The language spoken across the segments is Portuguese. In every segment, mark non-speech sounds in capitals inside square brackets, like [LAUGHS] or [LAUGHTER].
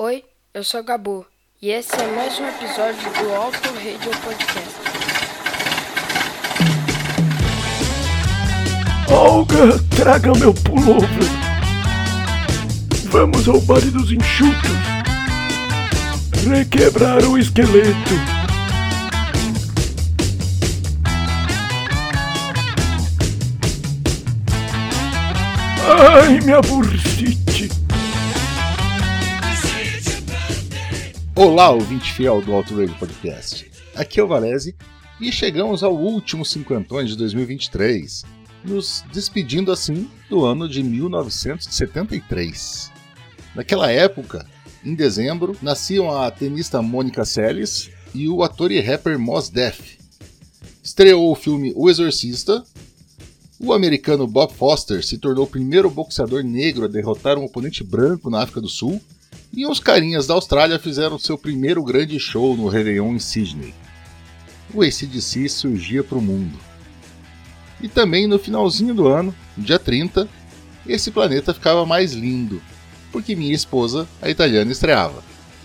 Oi, eu sou Gabu e esse é mais um episódio do Alto Radio Podcast. Olga, traga meu pullover. Vamos ao bar dos enxutos. Requebrar o esqueleto. Ai, minha bursite. Olá, ouvinte fiel do Alto Radio Podcast. Aqui é o Valese e chegamos ao último cinquentões de 2023, nos despedindo assim do ano de 1973. Naquela época, em dezembro, nasciam a tenista Mônica Seles e o ator e rapper Mos Def. Estreou o filme O Exorcista. O americano Bob Foster se tornou o primeiro boxeador negro a derrotar um oponente branco na África do Sul. E os carinhas da Austrália fizeram seu primeiro grande show no Réveillon em Sydney. O ACDC surgia para o mundo. E também no finalzinho do ano, dia 30, esse planeta ficava mais lindo, porque minha esposa, a italiana, estreava.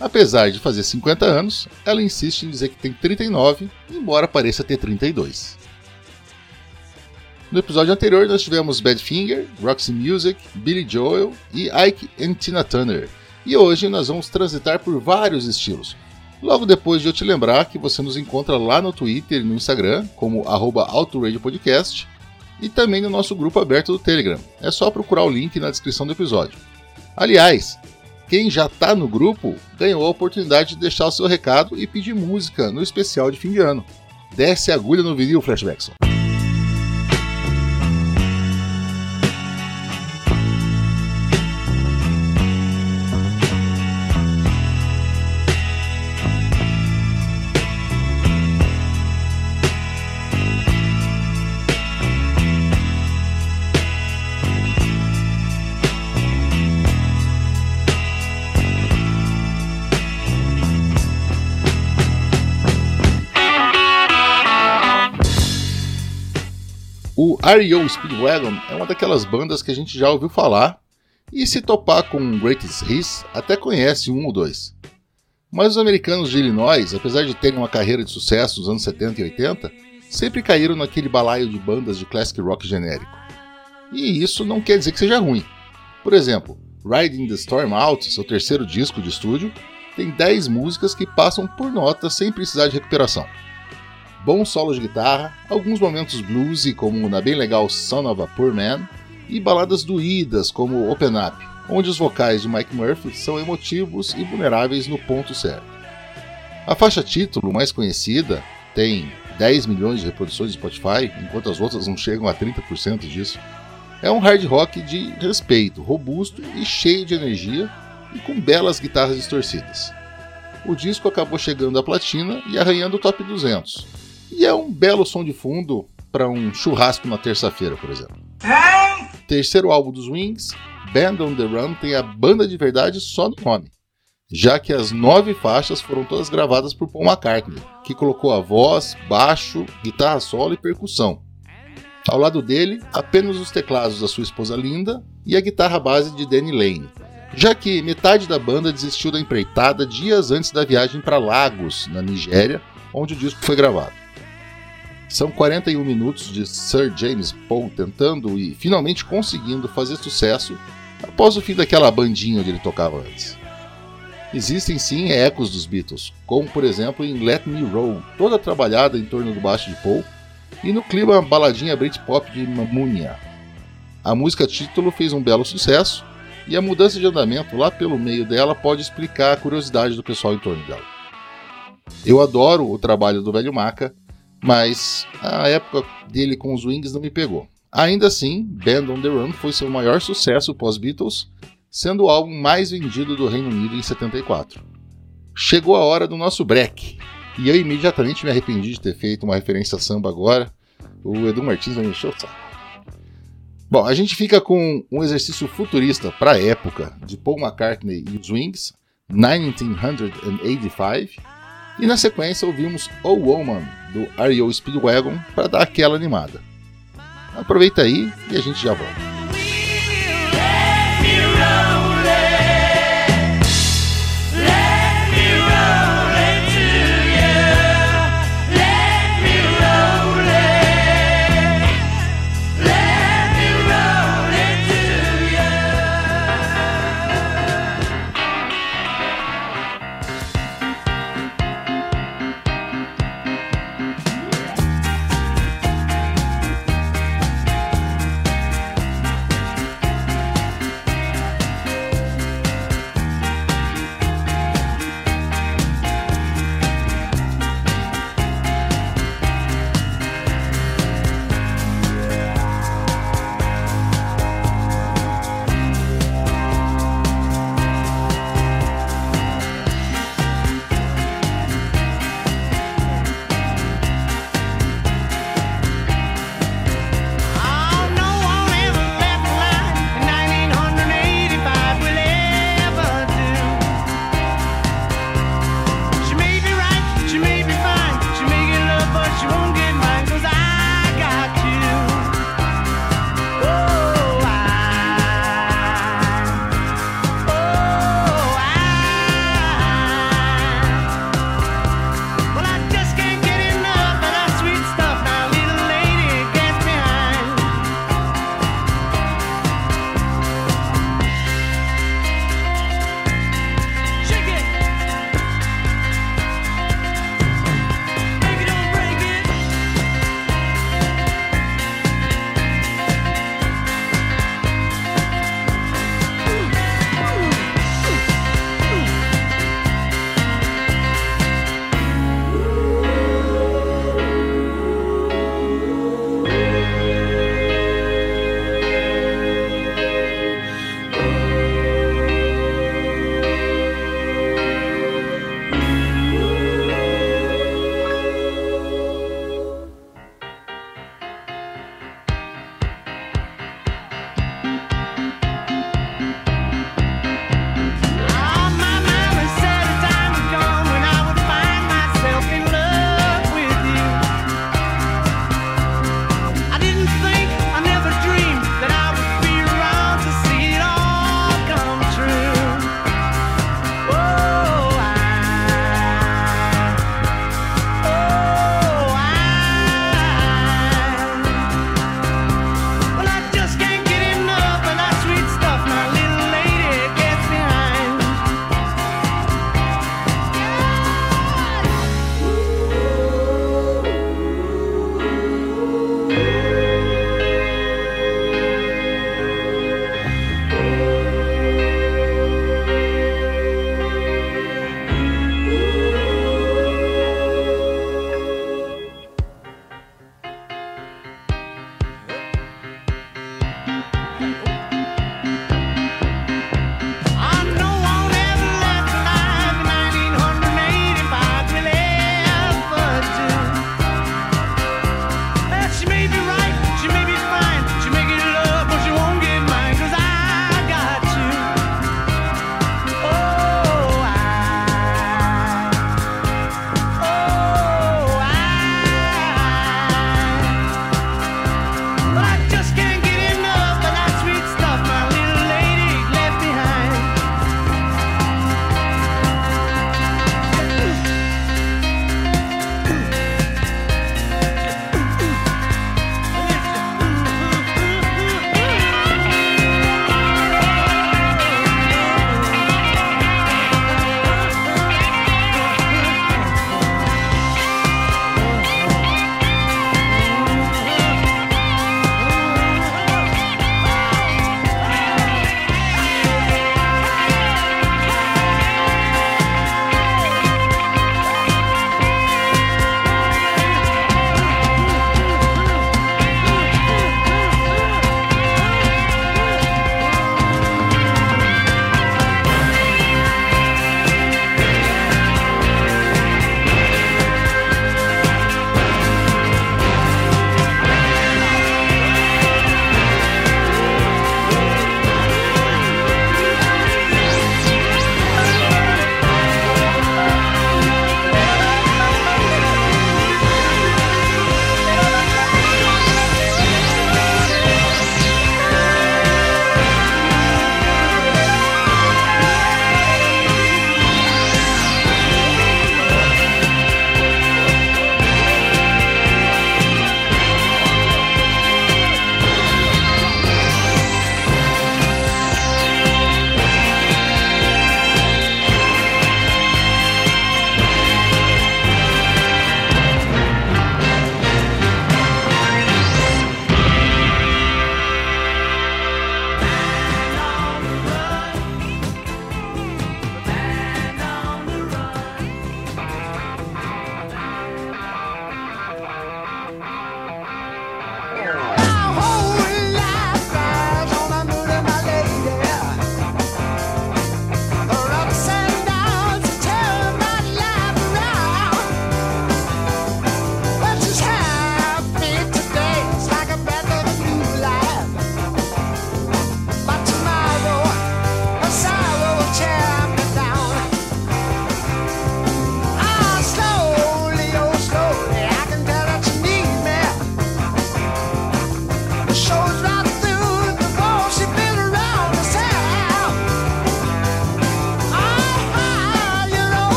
Apesar de fazer 50 anos, ela insiste em dizer que tem 39, embora pareça ter 32. No episódio anterior nós tivemos Badfinger, Roxy Music, Billy Joel e Ike and Tina Turner. E hoje nós vamos transitar por vários estilos. Logo depois de eu te lembrar que você nos encontra lá no Twitter e no Instagram, como arroba Podcast, e também no nosso grupo aberto do Telegram. É só procurar o link na descrição do episódio. Aliás, quem já está no grupo ganhou a oportunidade de deixar o seu recado e pedir música no especial de fim de ano. Desce a agulha no vinil, Flashbackson. R.E.O. Speedwagon é uma daquelas bandas que a gente já ouviu falar, e se topar com Greatest Hits, até conhece um ou dois. Mas os americanos de Illinois, apesar de terem uma carreira de sucesso nos anos 70 e 80, sempre caíram naquele balaio de bandas de classic rock genérico. E isso não quer dizer que seja ruim. Por exemplo, Riding the Storm Out, seu terceiro disco de estúdio, tem 10 músicas que passam por nota sem precisar de recuperação bons solos de guitarra, alguns momentos bluesy, como na bem legal Son of a Poor Man, e baladas doídas, como Open Up, onde os vocais de Mike Murphy são emotivos e vulneráveis no ponto certo. A faixa título, mais conhecida, tem 10 milhões de reproduções de Spotify, enquanto as outras não chegam a 30% disso. É um hard rock de respeito, robusto e cheio de energia e com belas guitarras distorcidas. O disco acabou chegando à platina e arranhando o top 200, e é um belo som de fundo para um churrasco na terça-feira, por exemplo. Terceiro álbum dos Wings, Band on the Run, tem a banda de verdade só no nome, já que as nove faixas foram todas gravadas por Paul McCartney, que colocou a voz, baixo, guitarra solo e percussão. Ao lado dele, apenas os teclados da sua esposa Linda e a guitarra base de Danny Lane, já que metade da banda desistiu da empreitada dias antes da viagem para Lagos, na Nigéria, onde o disco foi gravado. São 41 minutos de Sir James Paul tentando e finalmente conseguindo fazer sucesso após o fim daquela bandinha onde ele tocava antes. Existem sim ecos dos Beatles, como por exemplo em Let Me Roll, toda trabalhada em torno do baixo de Paul, e no clima baladinha Britpop de Mamunia. A música título fez um belo sucesso, e a mudança de andamento lá pelo meio dela pode explicar a curiosidade do pessoal em torno dela. Eu adoro o trabalho do velho Maca, mas a época dele com os Wings não me pegou. Ainda assim, Band on the Run foi seu maior sucesso pós-Beatles, sendo o álbum mais vendido do Reino Unido em 74. Chegou a hora do nosso break, e eu imediatamente me arrependi de ter feito uma referência a samba agora. O Edu Martins vai me encher o saco. Bom, a gente fica com um exercício futurista para a época de Paul McCartney e os Wings, 1985, e na sequência ouvimos Oh Woman, do R.E.O. Speedwagon, para dar aquela animada. Aproveita aí e a gente já volta.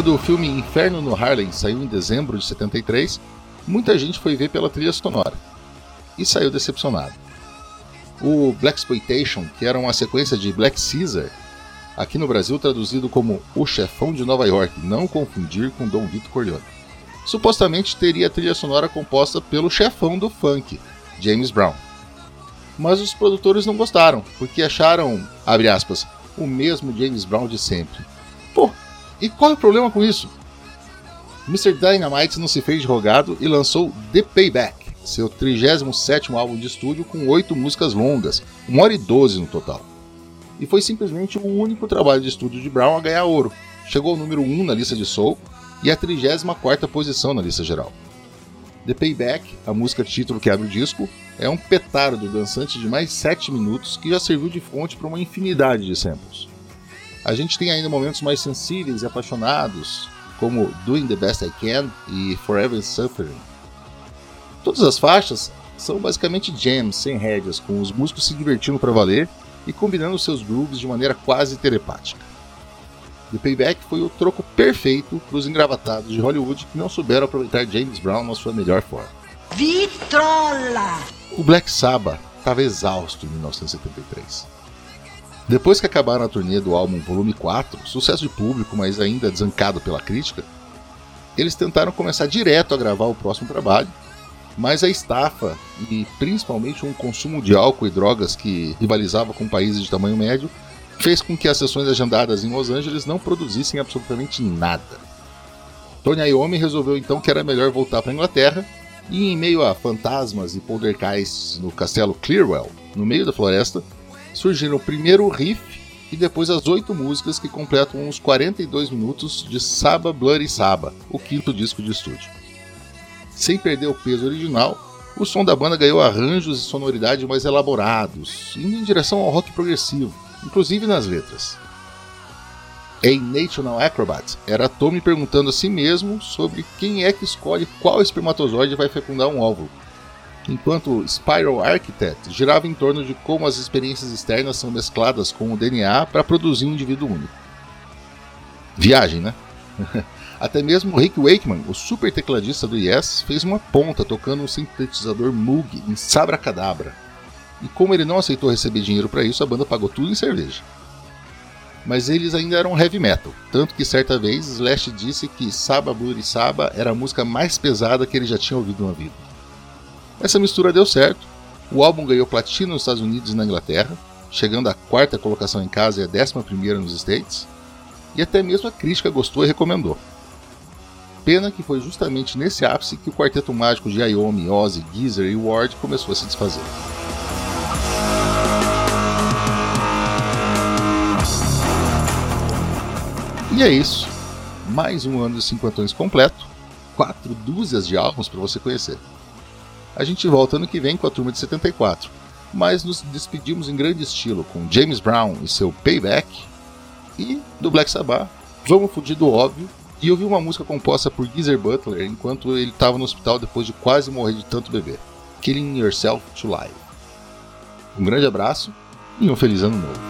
Quando o filme Inferno no Harlem saiu em dezembro de 73, muita gente foi ver pela trilha sonora e saiu decepcionado. O Black Exploitation, que era uma sequência de Black Caesar, aqui no Brasil traduzido como O Chefão de Nova York, não confundir com Dom Vito Corleone. Supostamente teria a trilha sonora composta pelo chefão do funk, James Brown. Mas os produtores não gostaram, porque acharam, abre aspas, o mesmo James Brown de sempre. Pô, e qual é o problema com isso? Mr. Dynamite não se fez de rogado e lançou The Payback, seu 37º álbum de estúdio com oito músicas longas, 1 hora e 12 no total. E foi simplesmente o único trabalho de estúdio de Brown a ganhar ouro. Chegou ao número 1 na lista de Soul e a 34ª posição na lista geral. The Payback, a música título que abre o disco, é um petardo dançante de mais 7 minutos que já serviu de fonte para uma infinidade de samples. A gente tem ainda momentos mais sensíveis e apaixonados, como Doing the Best I Can e Forever Suffering. Todas as faixas são basicamente jams sem rédeas, com os músicos se divertindo para valer e combinando seus grooves de maneira quase telepática. The Payback foi o troco perfeito para os engravatados de Hollywood que não souberam aproveitar James Brown na sua melhor forma. Vitrola! O Black Sabbath estava exausto em 1973. Depois que acabaram a turnê do álbum Volume 4, sucesso de público, mas ainda desancado pela crítica, eles tentaram começar direto a gravar o próximo trabalho, mas a estafa e principalmente um consumo de álcool e drogas que rivalizava com países de tamanho médio fez com que as sessões agendadas em Los Angeles não produzissem absolutamente nada. Tony Iommi resolveu então que era melhor voltar para a Inglaterra e, em meio a fantasmas e poltergeists no castelo Clearwell, no meio da floresta, surgiram primeiro o riff e depois as oito músicas que completam os 42 minutos de Saba Bloody Saba, o quinto disco de estúdio. Sem perder o peso original, o som da banda ganhou arranjos e sonoridade mais elaborados, indo em direção ao rock progressivo, inclusive nas letras. Em National Acrobat, era Tommy perguntando a si mesmo sobre quem é que escolhe qual espermatozoide vai fecundar um óvulo, enquanto Spiral Architect girava em torno de como as experiências externas são mescladas com o DNA para produzir um indivíduo único. Viagem, né? [LAUGHS] Até mesmo Rick Wakeman, o super tecladista do Yes, fez uma ponta tocando um sintetizador Moog em Sabra Cadabra. E como ele não aceitou receber dinheiro para isso, a banda pagou tudo em cerveja. Mas eles ainda eram heavy metal, tanto que certa vez Slash disse que Saba Bloody Saba era a música mais pesada que ele já tinha ouvido na vida. Essa mistura deu certo. O álbum ganhou platina nos Estados Unidos e na Inglaterra, chegando à quarta colocação em casa e à décima primeira nos States, e até mesmo a crítica gostou e recomendou. Pena que foi justamente nesse ápice que o quarteto mágico de Iommi, Ozzy, Geezer e Ward começou a se desfazer. E é isso. Mais um ano de cinquentões completo, quatro dúzias de álbuns para você conhecer. A gente volta ano que vem com a turma de 74, mas nos despedimos em grande estilo com James Brown e seu Payback e do Black Sabbath. Vamos fugir do óbvio e ouvir uma música composta por Geezer Butler enquanto ele estava no hospital depois de quase morrer de tanto beber. Killing Yourself to Life. Um grande abraço e um feliz ano novo.